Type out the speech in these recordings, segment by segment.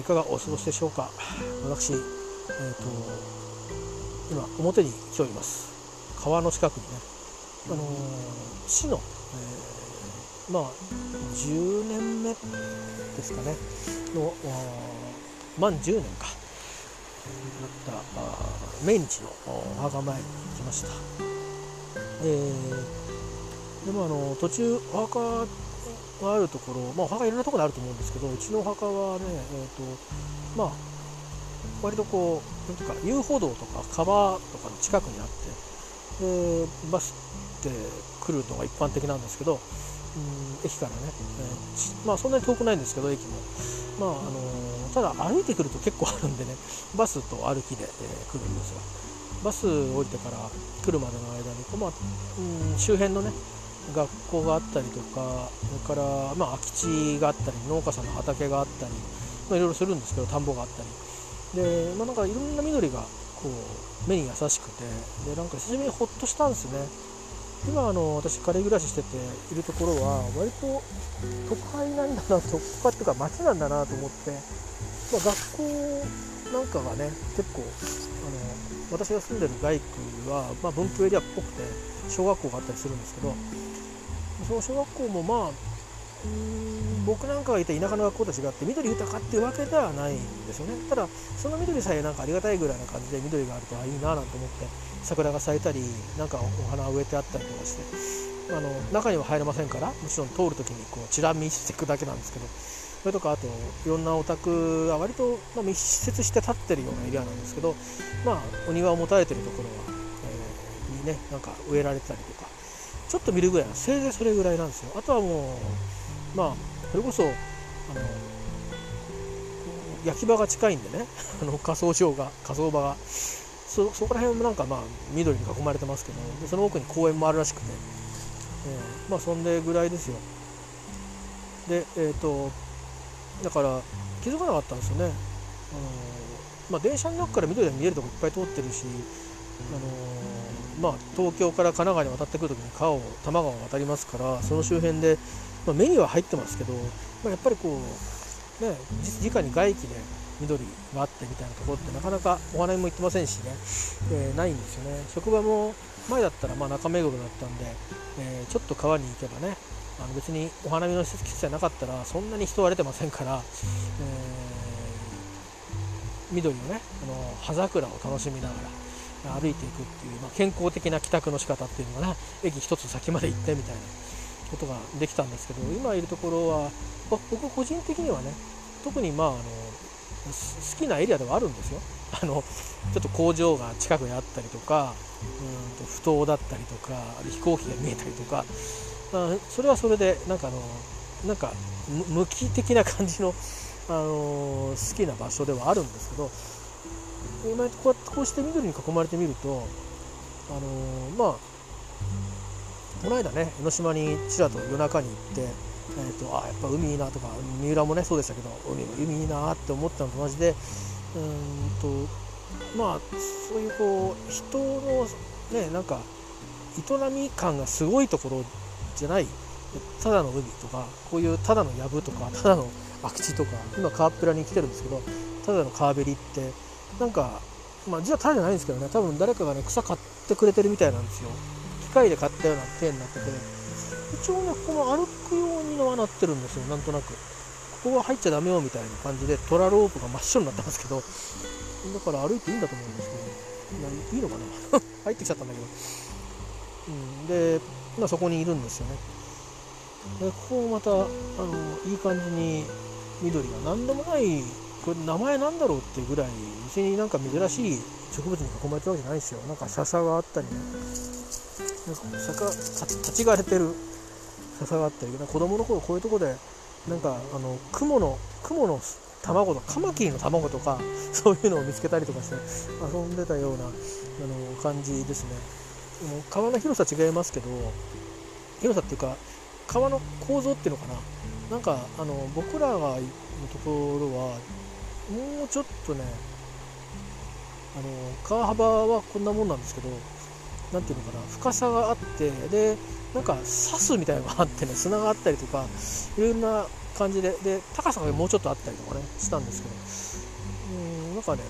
いかがお過ごしでしょうか。私、えーと、今表に来ております。川の近くにね、あのー、市の、えー、まあ10年目ですかね。の満10年か。なった命日のお墓参りに行きました、えー、でもあの途中お墓があるところ、まあ、お墓いろんなところにあると思うんですけどうちのお墓はね、えーとまあ、割とこうなんていうか遊歩道とか川とかの近くにあってでバスって来るのが一般的なんですけど、うん、駅からね、えー、まあ、そんなに遠くないんですけど駅も、まああのー、ただ歩いてくると結構あるんでねバスと歩きで、えー、来るんですがバス降りてから来るまでの間に、まあうん、周辺のね学校があったりとかそれから、まあ、空き地があったり農家さんの畑があったり、まあ、いろいろするんですけど田んぼがあったり。で、まあ、なんかいろんな緑がこう目に優しくてでなんか久しぶりにほっとしたんですね。今あの私仮暮らししてているところは割と都会なんだな都会っていうか町なんだなと思って、まあ、学校なんかがね結構あの私が住んでる外区は、まあ、文教エリアっぽくて小学校があったりするんですけど小学校もまあうん。僕なんかがいた田舎の学校と違って緑豊かっていうわけではないんですよね。ただその緑さえなんかありがたいぐらいな感じで緑があるとあいいななんて思って桜が咲いたりなんかお花を植えてあったりとかしてあの中には入れませんからもちろん通る時にこうチラ見していくだけなんですけどそれとかあといろんなお宅が割と、ま密接して立ってるようなエリアなんですけどまあお庭を持たれてるところは、えー、にねなんか植えられてたりとかちょっと見るぐらいせいぜいそれぐらいなんですよ。あとはもうまあそれこそあの焼き場が近いんでね あの火葬場が火葬場が。そそこら辺もなんかまあ緑に囲まれてますけどでその奥に公園もあるらしくて、えー、まあそんでぐらいですよ。でえっ、ー、とだから気づかなかったんですよね。あのまあ電車の中から緑が見えるとこいっぱい通ってるしあのまあ、東京から神奈川に渡ってくるときに川を多摩川を渡りますからその周辺で、まあ、目には入ってますけど、まあ、やっぱりこう、ね、直に外気で緑があってみたいなところってなかなかお花見も行ってませんしね、えー、ないんですよね。職場も前だったらまあ中目黒だったんで、えー、ちょっと川に行けばねあの別にお花見の施設じゃなかったらそんなに人は出てませんから、えー、緑のねあの葉桜を楽しみながら歩いていくっていう、まあ、健康的な帰宅の仕方っていうのがな駅一つ先まで行ってみたいなことができたんですけど今いるところは僕個人的にはね特にまああの好きなエリアではあるんですよ。あのちょっと工場が近くにあったりとかうんと不当だったりとか飛行機が見えたりとか、まあ、それはそれでなんかあのなんか無機的な感じの、あの好きな場所ではあるんですけど今こうこうして緑に囲まれてみるとあのー、まあこの間ね江ノ島にちらと夜中に行って、えーと、あやっぱ海いいなとか三浦もねそうでしたけど海海いいなって思ったのと同じでうんとまあそういうこう人のねなんか営み感がすごいところじゃないただの海とかこういうただの藪とかただの空き地とか今川っぺらに来てるんですけどただの川べりってなんか、まあ、実はタダじゃないんですけどね多分誰かがね草買ってくれてるみたいなんですよ。機械で買ったような手になってて。一応ねこの歩くようにのはなってるんですよなんとなく。ここは入っちゃダメよみたいな感じでトラロープが真っ白になってますけど。だから歩いていいんだと思うんですけどいいのかな 入ってきちゃったんだけど、うん、で、まあ、そこにいるんですよね。でここもまたあのいい感じに緑が何でもないこれ名前なんだろうっていうぐらい別になんか珍しい植物に囲まれてるわけじゃないですよ。なんか笹があったりね。なんか坂立ち枯れてる。笹があったり。子供の頃こういうとこでなんかあの雲の雲の卵とカマキリの卵とか そういうのを見つけたりとかして遊んでたようなあの感じですね。もう川の広さ違いますけど広さっていうか川の構造っていうのかな。なんかあの僕らがのところはもうちょっとねあの川幅はこんなもんなんですけど何ていうのかな深さがあってでなんか刺すみたいなのがあってね砂があったりとかいろんな感じでで高さがもうちょっとあったりとかねしたんですけど。うんなんかね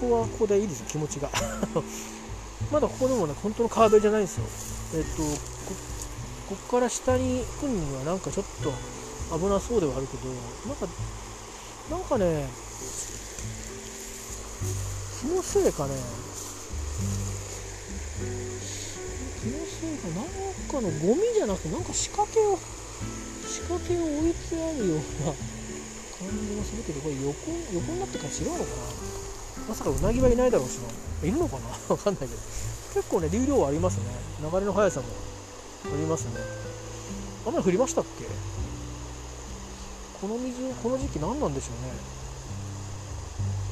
ここはここでいいですよ気持ちが。まだここでもね本当の川辺じゃないんですよ。えっとここっから下に来るにはなんかちょっと危なそうではあるけどなんかなんかね気のせいかね。気のせいかなんかのゴミじゃなくてなんか仕掛けを仕掛けを置いてあるような感じがするけどこれ横横になってから違うのかな。まさかうなぎはいないだろうしな。いるのかな？わかんないけど。結構ね流量はありますね。流れの速さもありますね。雨降りましたっけ？この水この時期何なんでしょうね。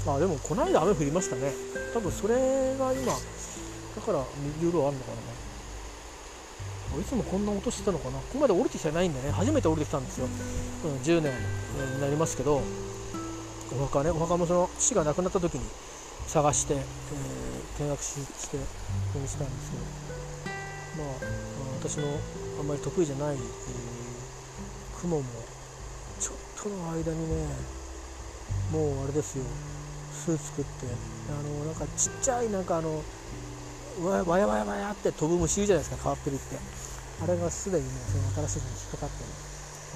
あでもこの間雨降りましたね。多分それが今だから流量あるのかな。いつもこんな音してたのかな。ここまで降りてきてないんでね。初めて降りてきたんですよ、うん、10年になりますけどお墓ねお墓もその父が亡くなった時に探して、えー、見学ししてこにしたんですけど。まあ私のあんまり得意じゃない、えー、雲もとの間にねもうあれですよ。巣作って。あのなんかちっちゃいなんかあのわわやわやわやって飛ぶ虫いるじゃないですか変わってるって。あれがすでにもうその新しいのに引っかかってる、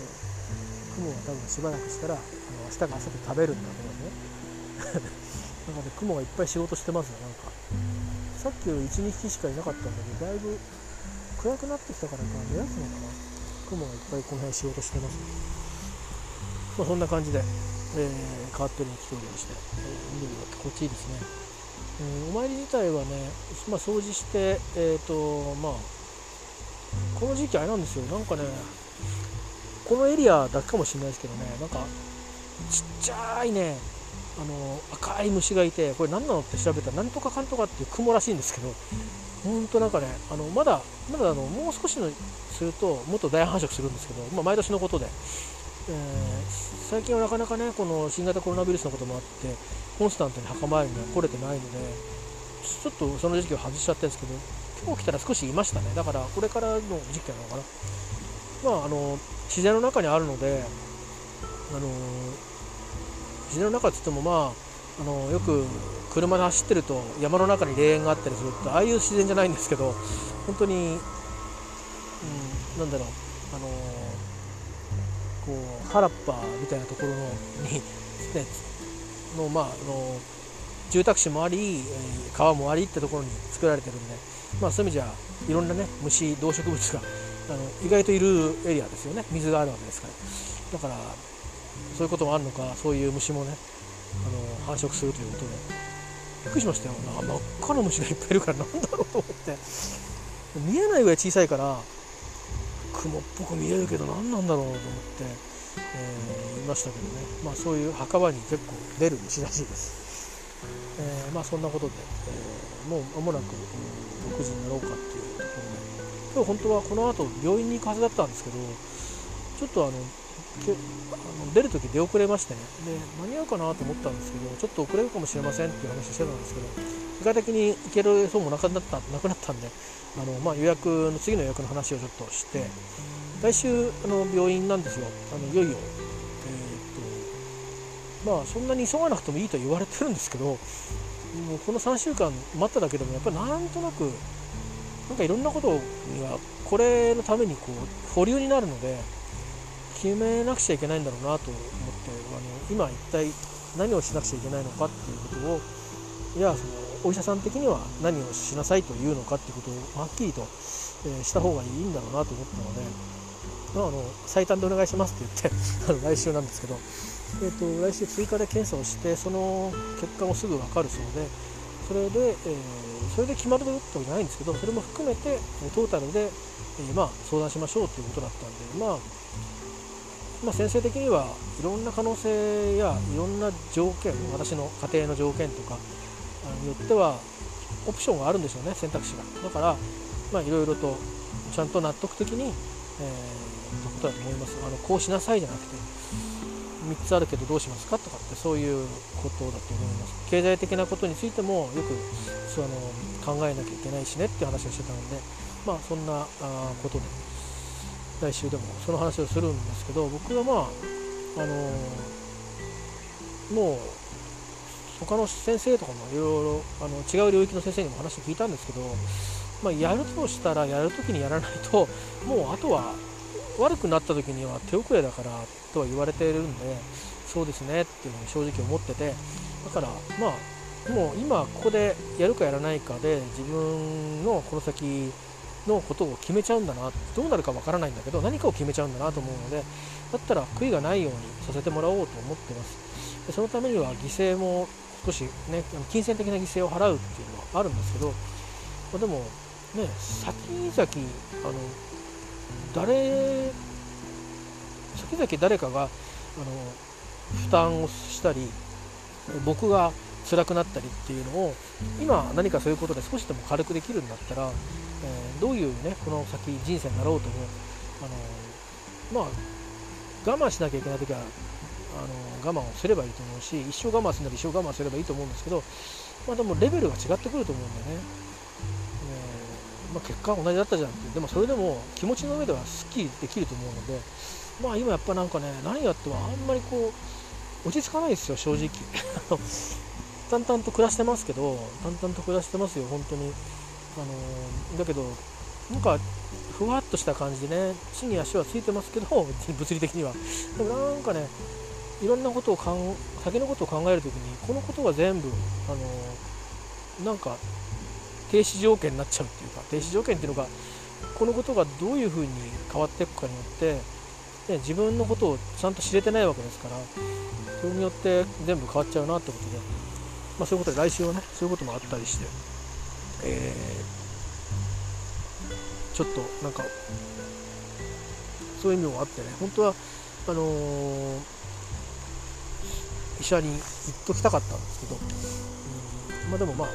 えー、雲は多分しばらくしたらあの明日が朝で食べるんだと思うんですね雲がいっぱい仕事してますよなんか。さっきより12匹しかいなかったんだけどだいぶ暗くなってきたからか目立つのかな。雲がいっぱいこの辺仕事してます。ね、まあ、そんな感じで、えー、カーテンに来ておりまして、えー、緑が心地いいですね、うん、お参り自体はね、まあ、掃除してえ、ー、とまあこの時期あれなんですよ。なんかねこのエリアだけかもしれないですけどね。なんかちっちゃいねあの赤い虫がいてこれ何なのって調べたらなんとかかんとかっていう雲らしいんですけど本当なんかねあのまだまだあのもう少しのするともっと大繁殖するんですけど、まあ、毎年のことで、え、最近はなかなかねこの新型コロナウイルスのこともあってコンスタントに墓参りには来れてないのでちょっとその時期を外しちゃってるんですけど今日来たら少しいましたね。だからこれからの時期なのかな。まああの自然の中にあるのであの自然の中っつってもまああのよく車で走ってると山の中に霊園があったりするとああいう自然じゃないんですけど本当に、うん、なんだろうあのこう原っぱみたいなところのに、ね、のまああの住宅地もあり川もありってところに作られてるんで、まあ、そういう意味じゃいろんなね虫動植物があの意外といるエリアですよね。水があるわけですから。だからそういうこともあるのかそういう虫もねあの繁殖するということで。びっくりしましたよ。な真っ赤な虫がいっぱいいるからなんだろうと思って。見えないぐらい小さいから雲っぽく見えるけど何なんだろうと思って、えー、いましたけどね、まあ、そういう墓場に結構出る虫らしいです、えー、まあそんなことで、えー、もう間もなく6時になろうかっていう。ところで今日本当はこの後病院に行くはずだったんですけどちょっとあのあの出るとき出遅れましてね。で間に合うかなと思ったんですけどちょっと遅れるかもしれませんっていう話してたんですけど具体的に行けるそうもなくなったなくなったんであの、まあ、予約の次の予約の話をちょっとして来週あの病院なんですよ。あのいよいよ、えー、っとまあそんなに急がなくてもいいと言われてるんですけどもうこの3週間待っただけでもやっぱりなんとなくなんかいろんなことにはこれのためにこう保留になるので決めなくちゃいけないんだろうなと思ってあの今一体何をしなくちゃいけないのかっていうことをいやそのお医者さん的には何をしなさいというのかっていうことをはっきりと、え、した方がいいんだろうなと思ったので、まあ、あの最短でお願いしますって言って 来週なんですけど、えーと、来週追加で検査をしてその結果もすぐ分かるそうでそれで、えー、それで決まるということじゃないんですけどそれも含めてトータルで、えー、まあ、相談しましょうということだったんでまあまあ、先生的にはいろんな可能性やいろんな条件私の家庭の条件とかによってはオプションがあるんでしょうね選択肢が。だからまあいろいろとちゃんと納得的に、えー、とことだと思います。あのこうしなさいじゃなくて3つあるけどどうしますかとかってそういうことだと思います。経済的なことについてもよくその考えなきゃいけないしねって話をしてたのでまあそんなことで来週でもその話をするんですけど僕はまああのもう他の先生とかもいろいろ違う領域の先生にも話を聞いたんですけど、まあ、やるとしたらやるときにやらないともうあとは悪くなった時には手遅れだからとは言われているんでそうですねっていうふうに正直思っててだからまあもう今ここでやるかやらないかで自分のこの先のことを決めちゃうんだなどうなるかわからないんだけど何かを決めちゃうんだなと思うのでだったら悔いがないようにさせてもらおうと思ってます。でそのためには犠牲も少しね金銭的な犠牲を払うっていうのはあるんですけど、まあ、でもね先々あの誰先々誰かがあの負担をしたり僕が辛くなったりっていうのを今何かそういうことで少しでも軽くできるんだったら、えー、どういうねこの先人生になろうともあのまあ我慢しなきゃいけない時はあの我慢をすればいいと思うし一生我慢するなら一生我慢すればいいと思うんですけど、まあ、でもレベルが違ってくると思うんだよね。えー、まあ、結果は同じだったじゃんって。でもそれでも気持ちの上ではすっきりできると思うのでまあ今やっぱなんかね何やってもあんまりこう落ち着かないですよ正直。淡々と暮らしてますけど淡々と暮らしてますよ本当に。あのだけどなんかふわっとした感じでね地に足はついてますけど物理的には。でもなんかねいろんなことをかん先のことを考えるときにこのことが全部あのなんか停止条件になっちゃうっていうか停止条件っていうのがこのことがどういうふうに変わっていくかによって、ね、自分のことをちゃんと知れてないわけですからそれによって全部変わっちゃうなってことで、まあ、そういうことで来週はねそういうこともあったりして、えー、ちょっとなんかそういう意味もあってね本当はあのー、医者に行っときたかったんですけど、うん、まあでもまあ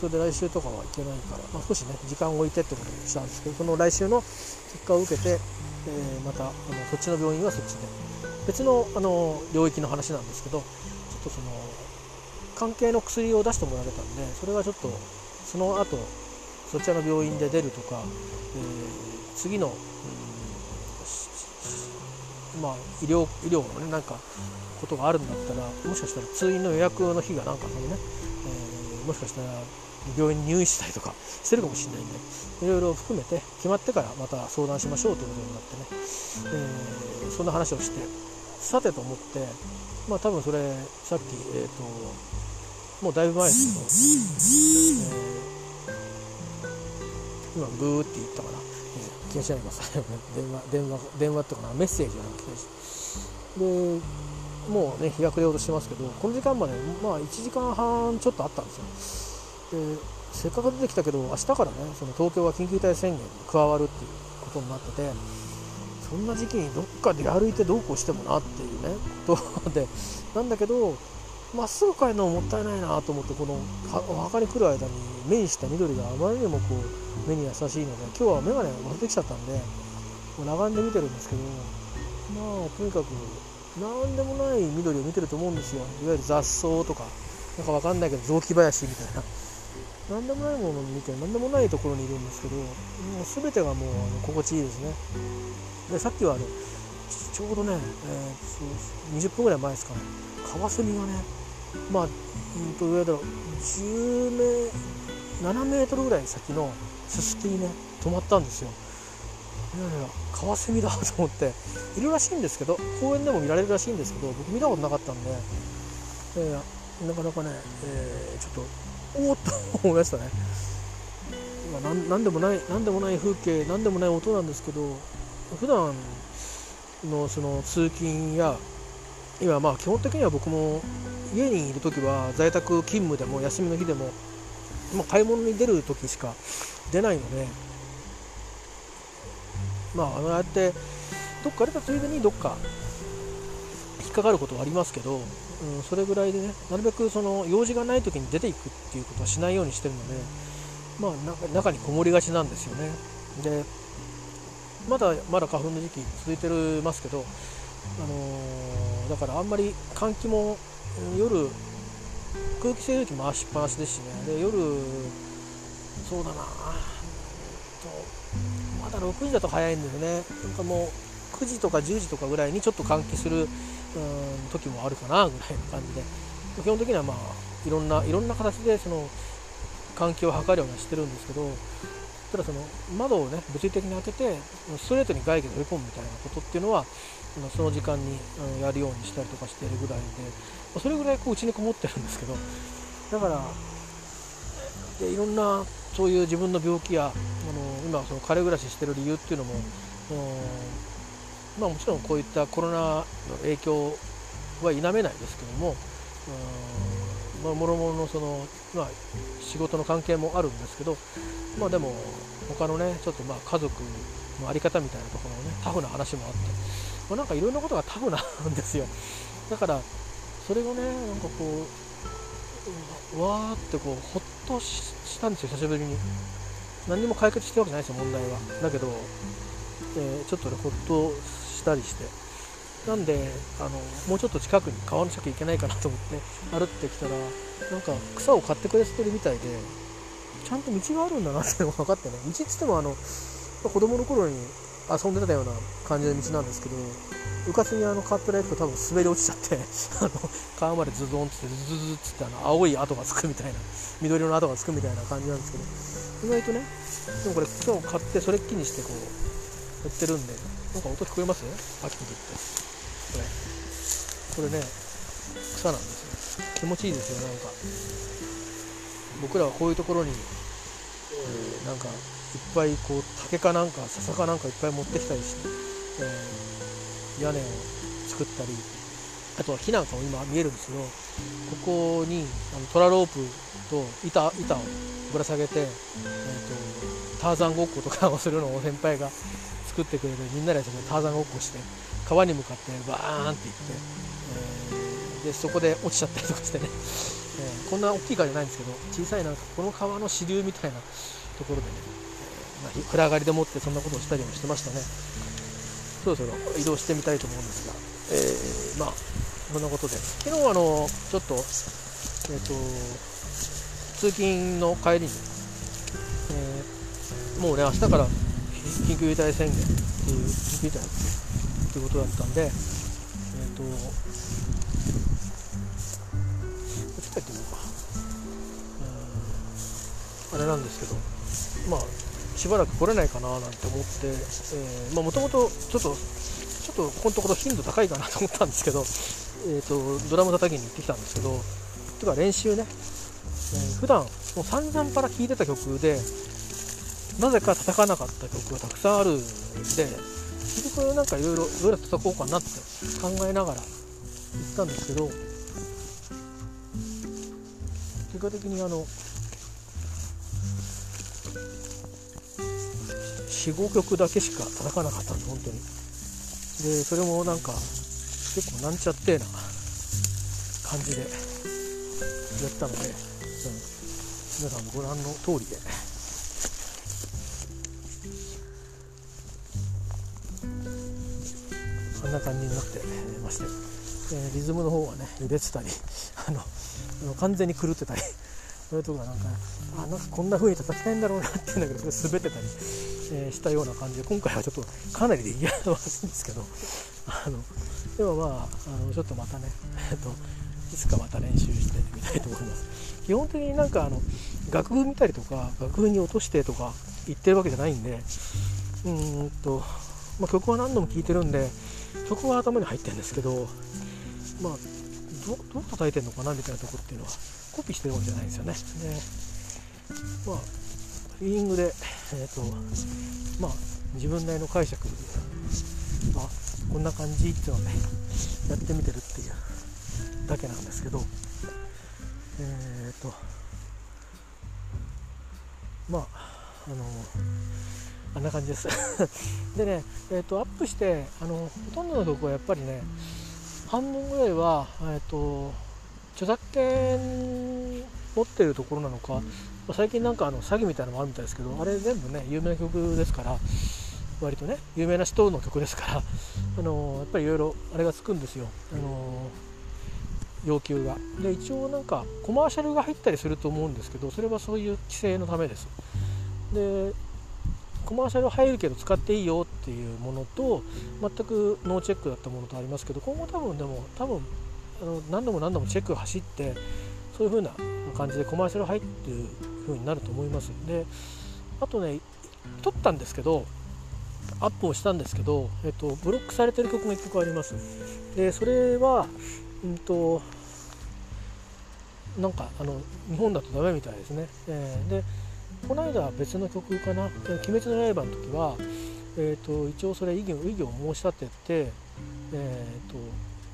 それで来週とかは行けないから、まあ、少しね時間を置いてってことにしたんですけどその来週の結果を受けて、えー、またあのそっちの病院はそっちで。別のあの領域の話なんですけどちょっとその関係の薬を出してもらえたんでそれがちょっとその後そちらの病院で出るとか、えー、次の、うん、まあ、医療医療のねなんかことがあるんだったらもしかしたら通院の予約の日がなんかそのね、えー、もしかしたら病院に入院したりとかしてるかもしれないんでいろいろ含めて決まってからまた相談しましょうということになってね、えー、そんな話をしてさてと思って、まあ多分それ、さっき、えっ、ー、と、もうだいぶ前ですけど、えー、今、ブーって言ったかな、気がしないます電話、電話、電話っていうかな、メッセージがなくてで、もうね、日が暮れようとしてますけど、この時間まで、まあ1時間半ちょっとあったんですよ。で、せっかく出てきたけど、明日からね、その東京が緊急事態宣言に加わるっていうことになってて、そんな時期にどっかで歩いてどうこうしてもなっていうねことでなんだけどまっすぐ帰るのももったいないなと思ってこのお墓に来る間に目にした緑があまりにもこう目に優しいので今日は眼鏡忘れてきちゃったんでこう眺んで見てるんですけどまあとにかく何でもない緑を見てると思うんですよ。いわゆる雑草とかなんかわかんないけど雑木林みたいな。何でもないものを見て何でもないところにいるんですけどもう全てがもうあの心地いいですね。でさっきはあのちょうどね、えー、20分ぐらい前ですかね。カワセミがねまあうんと上だろう10メ7メートルぐらい先のススキにね止まったんですよ。いやいやカワセミだと思って。いるらしいんですけど公園でも見られるらしいんですけど僕見たことなかったんで、えー、なかなかね、えー、ちょっとおおっと思いましたね。まあ、何でもない何でもない風景何でもない音なんですけど普段のその通勤や今まあ基本的には僕も家にいる時は在宅勤務でも休みの日でも、まあ、買い物に出る時しか出ないのでまあああやってどっか出たついでにどっか引っかかることはありますけど、うん、それぐらいでねなるべくその用事がない時に出ていくっていうことはしないようにしてるのでまあ中にこもりがちなんですよね。でまだまだ花粉の時期続いてますけど、あのー、だからあんまり換気も夜空気清浄機回しっぱなしですしね。で夜そうだな。とまだ6時だと早いんですね。なんかもう9時とか10時とかぐらいにちょっと換気するうん時もあるかなぐらいの感じで。基本的にはまあいろんないろんな形でその換気を図るようにしてるんですけどただその窓をね物理的に開けてストレートに外気で追い込むみたいなことっていうのはその時間にやるようにしたりとかしてるぐらいでそれぐらいこうちにこもってるんですけどだからでいろんなそういう自分の病気やあの今その彼暮らししてる理由っていうのもまあ、もちろんこういったコロナの影響は否めないですけどもまあ、もろもろのその、まあ、仕事の関係もあるんですけど、まあ、でも他のねちょっとまあ家族の在り方みたいなところのねタフな話もあって、まあ、なんかいろんなことがタフなんですよ。だからそれがねなんかこうわーってこうほっとしたんですよ久しぶりに。何にも解決してるわけじゃないですよ問題は。だけど、えー、ちょっとねほっとしたりして。なんであのもうちょっと近くに川の近く行けないかなと思って歩ってきたらなんか草を買ってくれてるみたいでちゃんと道があるんだなって分かってね。道っつってもあの子供の頃に遊んでたような感じの道なんですけどうかつにあのカットライト多分滑り落ちちゃって あの川までズドンってズズズっつってあの青い跡がつくみたいな緑色の跡がつくみたいな感じなんですけど意外とねでもこれ草を買ってそれっきにしてこうやってるんでなんか音聞こえます秋の時ってこれこれね草なんです気持ちいいですよなんか。僕らはこういうところに、えー、なんかいっぱいこう竹かなんか笹かなんかいっぱい持ってきたりして、えー、屋根を作ったりあとは木なんかも今見えるんですけどここにあのトラロープと板板をぶら下げて、えーと、ターザンごっことかをするのを先輩が作ってくれてみんなでそこでターザンごっこして川に向かってバーンって行って、えー、でそこで落ちちゃったりとかしてね、えー、こんな大きい川じゃないんですけど小さいなんかこの川の支流みたいなところでね、まあ、暗がりでもってそんなことをしたりもしてましたね。そろそろ移動してみたいと思うんですが、えー、まあこんなことで。昨日あのちょっとえっ、と通勤の帰りに、えもうね明日から緊急事態宣言っていう緊急事態ということだったんで、え、ー、と、ちょっとあれなんですけど、まあ、しばらく来れないかななんて思って、え、まあ、もともとちょっと、ちょっとここのところ頻度高いかなと思ったんですけど、えーと、ドラム叩きに行ってきたんですけど、とか練習ね、えー、普段もう散々パラ聴いてた曲で、なぜか叩かなかった曲がたくさんあるんで、結局なんかいろいろどうやって叩こうかなって考えながら行ったんですけど結果的にあの45曲だけしか叩かなかったんです本当に。でそれもなんか結構なんちゃってな感じでやったので、うん、皆さんご覧の通りで。あんな感じになってまして、えー、リズムの方はね揺れてたりあの完全に狂ってたり。それとかなんかあなんかこんな風に叩きたいんだろうなっていうんだけど滑ってたり、えー、したような感じで今回はちょっとかなりできやすいんですけどあのでもまああのちょっとまたね、えっと、いつかまた練習してみたいと思います。基本的になんかあの楽譜見たりとか楽譜に落としてとか言ってるわけじゃないんでうんと、まあ、曲は何度も聴いてるんで曲は頭に入ってるんですけどまあどどう叩いてるのかなみたいなとこっていうのはコピーしてるわけじゃないですよね。でまあフィーリングでえ、ー、とまあ自分なりの解釈。あこんな感じっていうのをねやってみてるっていうだけなんですけど。えっ、ー、とまああのあんな感じです。でね、えーと、アップしてあのほとんどの曲はやっぱりね半分ぐらいは、えーと、著作権持ってるところなのか、最近なんかあの詐欺みたいなのもあるみたいですけどあれ全部ね有名な曲ですから割とね有名な人の曲ですからあのやっぱりいろいろあれがつくんですよ。あの要求が。で一応なんかコマーシャルが入ったりすると思うんですけどそれはそういう規制のためです。でコマーシャル入るけど使っていいよっていうものと全くノーチェックだったものとありますけど今後多分でも多分あの何度も何度もチェックが走ってそういう風な感じでコマーシャル入ってる風になると思いますであとね撮ったんですけどアップをしたんですけど、えっと、ブロックされてる曲が1曲あります。でそれはうんとなんかあの日本だとダメみたいですね、えー、でこの間は別の曲かな「鬼滅の刃」の時は、えーと、一応それ異議異議を申し立てて、えーと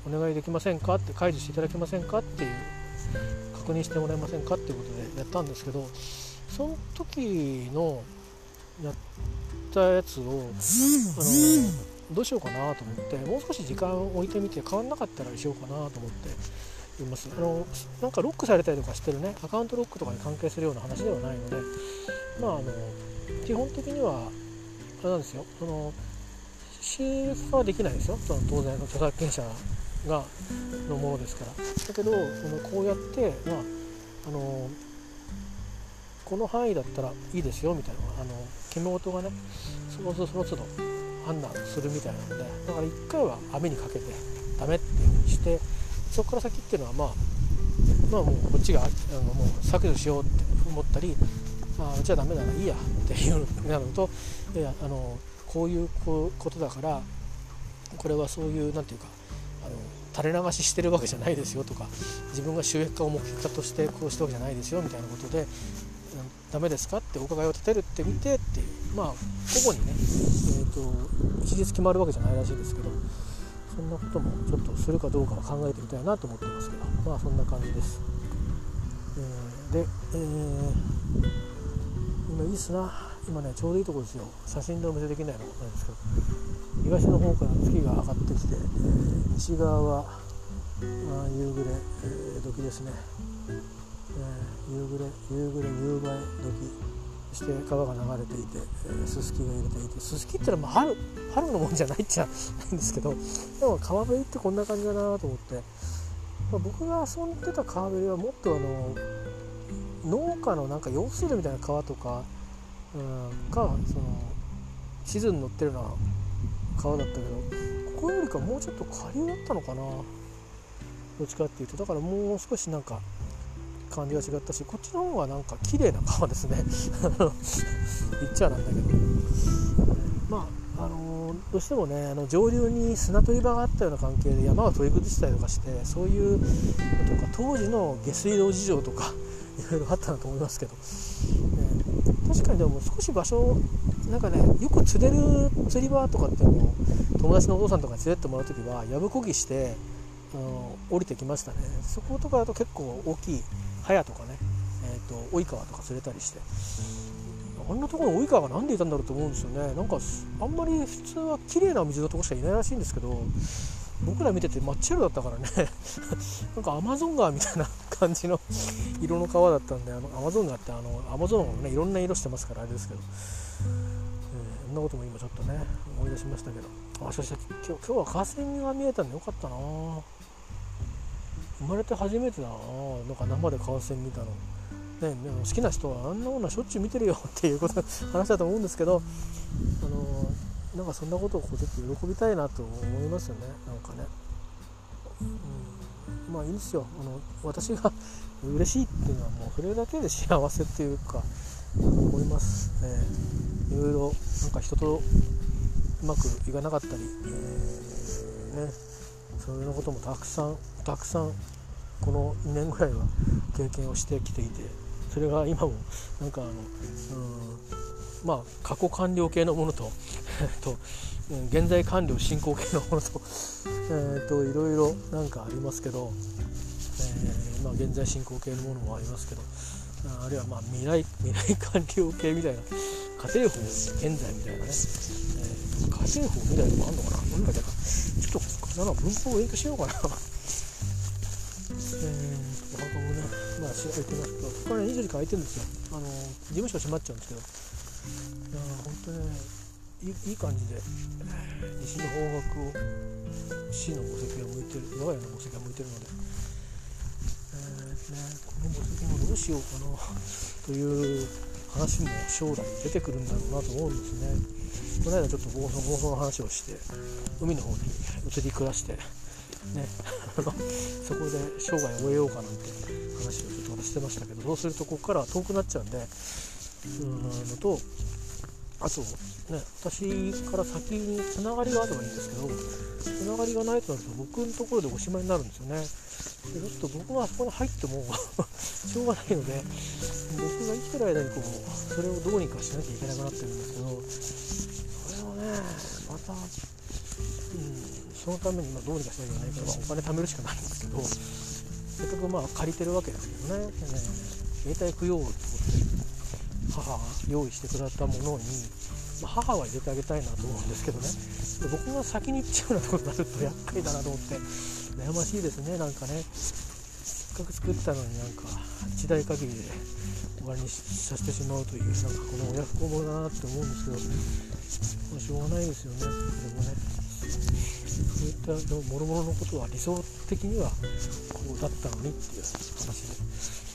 お願いできませんか？って解除していただけませんか？っていう確認してもらえませんかっていうことでやったんですけどその時のやったやつを、あのどうしようかなと思ってもう少し時間を置いてみて変わんなかったらしようかなと思っています。あのなんかロックされたりとかしてるねアカウントロックとかに関係するような話ではないのでまああの基本的にはあれなんですよ。その収益化はできないですよ。その当然の著作権者がのものですから。だけどそのこうやってまああのこの範囲だったらいいですよみたいな。あの決め事がねその都度その都度判断するみたいなので。だから1回は網にかけてダメっていうふうにしてそこから先っていうのはまあまあもうこっちがあのもう削除しようって思ったりあじゃあダメならいいやっていうなるといやあのこういうことだからこれはそういう何て言うか垂れ流ししてるわけじゃないですよとか自分が収益化を目的化としてこうしたわけじゃないですよみたいなことでダメですかってお伺いを立てるってみてっていうまあ個々にね、えーと、一日決まるわけじゃないらしいですけどそんなこともちょっとするかどうかは考えてみたいなと思ってますけどまあそんな感じです、えー、で、えー、今いいっすな。今ねちょうどいいとこですよ。写真でお見せできないのなんですけど東の方から月が上がってきて、えー、西側は、まあ、夕暮れ、えー、時ですね。えー、夕暮れ夕暮れ夕映え時そして川が流れていて、えー、ススキが入れていてススキってのはまあ春春のもんじゃないっちゃないんですけどでも川べりってこんな感じだなと思って、まあ、僕が遊んでた川べりはもっとあの農家のなんか用水路みたいな川とか、うん、かその地図に載ってるような川だったけどここよりかもうちょっと下流だったのかな。どっちかっていうと。だからもう少しなんか感じが違ったしこっちの方がなんか綺麗な川ですね。言っちゃなんだけど。まああのー、どうしてもねあの上流に砂取り場があったような関係で山が取り崩したりとかしてそういうとか当時の下水道事情とかいろいろあったなと思いますけど、確かにでも少し場所なんかねよく釣れる釣り場とかっても友達のお父さんとかに連れてってもらう時はやぶこぎしてあの降りてきましたね。そことかだと結構大きい早とかね、えーと、及川とか釣れたりして。あんなところに及川が何でいたんだろうと思うんですよね。なんかあんまり普通は綺麗な水のとこしかいないらしいんですけど僕ら見てて真っ茶色だったからね。なんかアマゾン川みたいな感じの 色の川だったんであのアマゾン川ってあのアマゾンもねいろんな色してますからあれですけど、えー、そんなことも今ちょっとね思い出しましたけど。あそしかし今日今日は河川が見えたんでよかったな。生まれて初めてだな。なんか生で観戦見たの。ね、でも好きな人はあんなものはしょっちゅう見てるよっていうこと話だと思うんですけど。あのなんかそんなことをこうちょっと喜びたいなと思いますよね。なんかね、うん、まあいいんですよ。あの私が 嬉しいっていうのはもうそれだけで幸せっていうか思います。ねいろいろなんか人とうまくいかなかったり、えー、ね、そういうこともたくさんたくさんこの2年ぐらいは経験をしてきていてそれが今もなんかあのうんまあ過去完了系のものと と現在完了進行形のものと, え、といろいろなんかありますけど、えー、まあ、現在進行形のものもありますけどあるいはまあ未来 未来完了形みたいな家庭法現在みたいなね、えー、家庭法みたいなのもあるのかな？何だっけなちょっとなんか文法を勉強しようかな。えー、他もね、まあ、調べてますけど、ここはね、24時間空いてるんですよ。あの、事務所閉まっちゃうんですけど、いや本当ね、いい感じで、西の方角を、市の墓石が向いてる、我が家の墓石が向いてるので、えー、ね、この墓石もどうしようかな、という話も将来出てくるんだろうなと思うんですね。この間ちょっと暴走暴走の話をして海の方に移り暮らしてね そこで生涯を終えようかなんて話をちょっと私してましたけどそうするとここからは遠くなっちゃうんでのとあとね私から先につながりがあればいいんですけどつながりがないとなると僕のところでおしまいになるんですよね。でちょっと僕があそこに入っても しょうがないので僕が生きてる間にこうそれをどうにかしなきゃいけなくなってるんですけどそれをねまた、うん、そのためにまどうにかしなきゃいけないから、まあ、お金貯めるしかないんですけど結局まあ借りてるわけですけどねね永代供養ってことで母が用意してくれたものに、まあ、母は入れてあげたいなと思うんですけどね。僕が先に行っちゃうようなことになると厄介だなと思って。悩ましいですねなんかね。せっかく作ったのになんか一代限りで終わりにさせてしまうというなんかこの親不孝者だなって思うんですけど、まあ、しょうがないですよね。でもね。そういったもろもろのことは理想的にはこうだったのにっていう話で。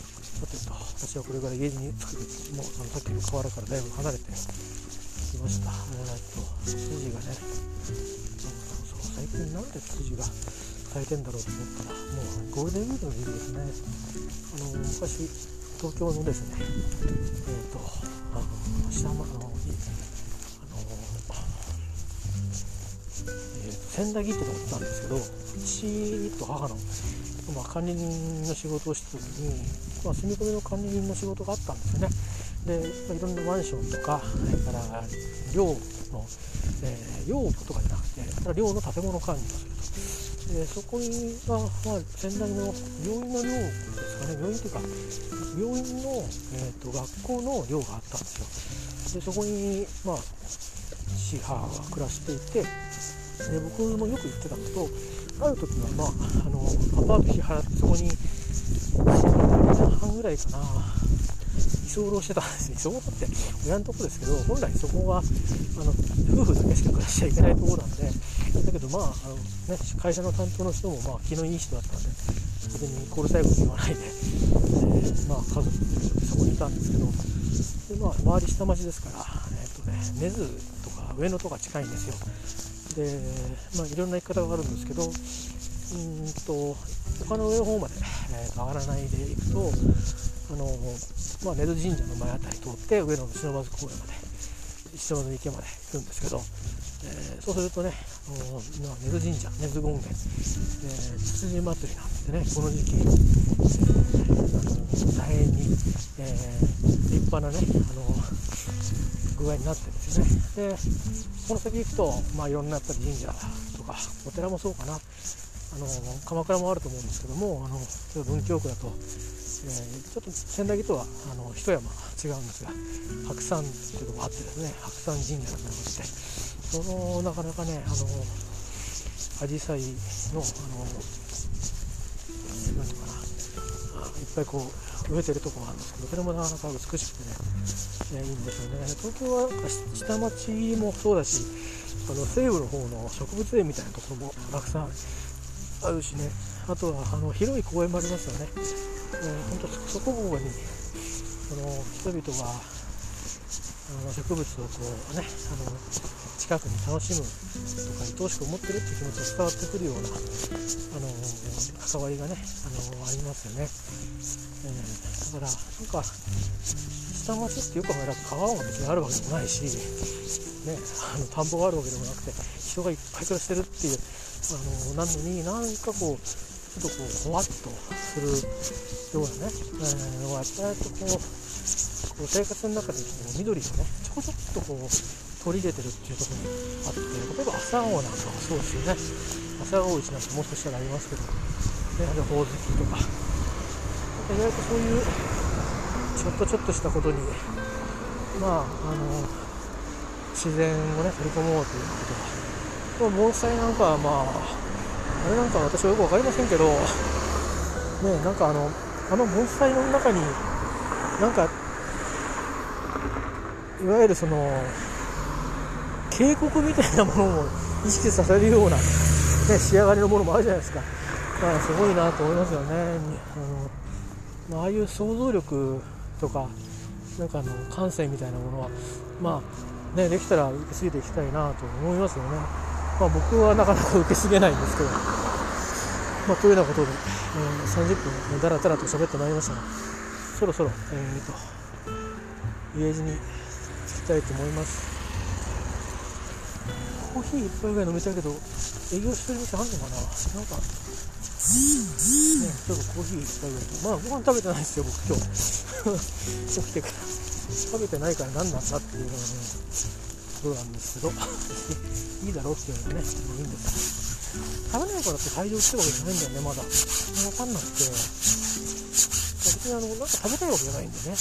さてと私はこれから家に着くもうあのさっきの河原からだいぶ離れてきました。えー、っと筋がねそうそう最近なんで筋が咲いてんだろうと思ったらもうゴールデンウィークの時期です。ねあの昔東京のですねえー、っとあの下浜の千駄木ってとこ行ったんですけど父と母の、まあ、管理人の仕事をした時に、まあ、住み込みの管理人の仕事があったんですよね。で、まあ、いろんなマンションとかそれから寮の、えー、寮とかじゃなくてただ寮の建物管理をすると。でそこには、まあ、仙台の病院の寮ですかね。病院っていうか病院の、えーと、学校の寮があったんですよ。でそこにまあ父母が暮らしていてで僕もよく言ってたことある時はまああのアパート支払ってそこに1年半ぐらいかな居候してたんです居候って親のとこですけど本来そこはあの夫婦だけしか暮らしちゃいけないとこなんでだけどまああの、ね、会社の担当の人もまあ気のいい人だったんで別にコール最後に言わないで、えー、まあ家族そこにいたんですけどで、まあ、周り下町ですから、えーとね、根津上野とか近いんですよ。で、まあ、いろんな行き方があるんですけどうんと他の上の方まで、えー、上がらないで行くとあの、まあ、根津神社の前あたり通って上野の忍ばず公園まで忍ばず池まで行くんですけど、えー、そうするとねあの、まあ、根津神社根津権現、えー、つつじ祭りなんでねこの時期、えー、あの大変に、えー、立派なねあの具合になってですよねでこの先行くと、まあ、いろんなやっぱり神社とかお寺もそうかなあの鎌倉もあると思うんですけどもあの文京区だと、えー、ちょっと仙台とはあの一山違うんですが白山っていうとこがあってですね白山神社がありましてそのなかなかねあの紫陽花のあの何ていうかないっぱいこう植えてるとこがあるんですけどそれもなかなか美しくてねね、いいんですよね。東京は下町もそうだしあの西部の方の植物園みたいなところもたくさんあるしね。あとはあの広い公園もありますよね、えー、本当そここにその人々があの植物をこうねあの近くに楽しむとか愛おしく思ってるっていう気持ちが伝わってくるようなあの関わりがねあのありますよね、えー、だからなんか下町ってよく考えたら川が別にあるわけでもないし、ね、あの田んぼがあるわけでもなくて人がいっぱい暮らしてるっていうあのなのになんかこうちょっとこうほわっとするようなね、えー、やっぱりこうこう生活の中でこう緑をねちょこちょこっとこう取り入れてるっていうところにあって例えば朝顔なんかもそうですよね。朝顔市なんてもう少したらありますけど、ね、ほおずきとか。意外とそういうちょっとちょっとしたことにまああの自然をね取り込もうということは、まあ、防災なんかはまああれなんか私はよく分かりませんけどねなんかあのあの盆栽の中になんかいわゆるその渓谷みたいなものを意識させるような、ね、仕上がりのものもあるじゃないですか、まあ、すごいなと思いますよねあの、まああいう想像力とかなんかあの感性みたいなものはまあねできたら受け継いでいきたいなと思いますよね。まあ、僕はなかなか受け継げないんですけど、まあ、というようなことで、えー、30分だらだらと喋ってまいりましたがそろそろ、えーと、家路にたいと思います。コーヒー一杯ぐらい飲みたいけど営業してる店あんのかな？なんかね、ちょっとコーヒー一杯ぐらい。まあご飯食べてないですよ僕今日。起きてから。食べてないから何なんだっていうのがねそうなんですけど。いいだろうっていうのがねいいんです。食べないからって退場してるわけじゃないんだよねまだ。分かんなくて。別にあのなんか食べたいわけじゃないんでね、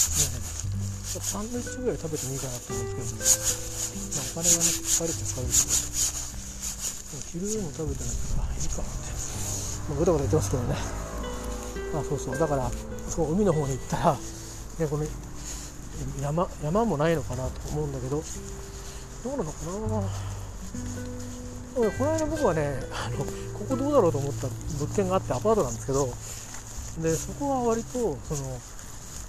サンドイッチぐらい食べてもいいかなと思うんですけど、まあ、お金がね疲れて疲れるけど昼も食べてないからいいかなってまあ、ぐだぐだ言ってますけどねあそうそう。だからそう海の方に行ったら、ね、この山山もないのかなと思うんだけど。どうなのかなこの間僕はねあのここどうだろうと思った物件があってアパートなんですけど。でそこは割とその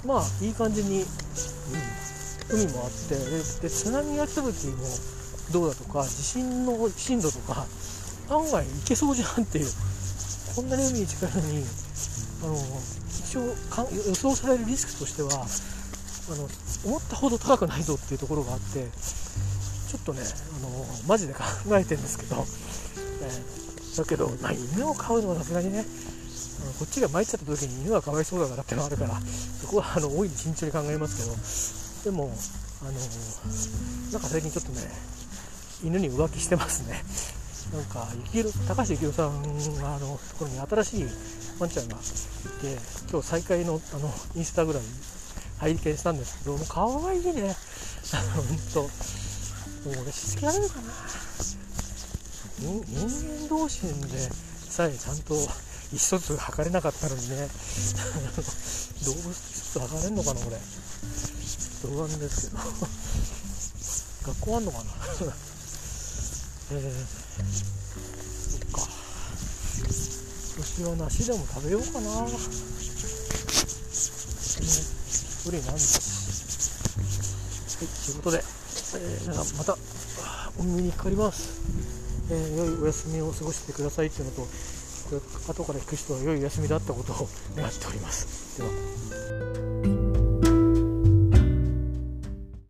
まあいい感じに、うん、海もあってで津波が来た時もどうだとか地震の震度とか案外いけそうじゃんっていうこんなに海に近いのにあの一応予想されるリスクとしてはあの思ったほど高くないぞっていうところがあってちょっとねあのマジで考えてるんですけど、えー、だけど、まあ、犬を飼うのはさすがにねこっちが参っちゃった時に犬がかわいそうだからってのがあるからそこはあの大いに慎重に考えますけどでもあのなんか最近ちょっとね犬に浮気してますね。なんか幸宏高橋幸宏さんがあのところに新しいワンちゃんがいて今日再会のあのインスタグラム拝見したんですけどもう可愛いね。ほんと。もう俺しつけられるかな。人間同士でさえちゃんと一つ測れなかったのにね。動物一つ測れんのかな俺不安ですけど。学校あんのかな。えーそっか。今年は梨でも食べようかな。無理なんですはいということで、えー、またお耳にかかります。えー、良いお休みを過ごしてくださいっていうのと後から聞く人は良い休みだったことを願っております。では。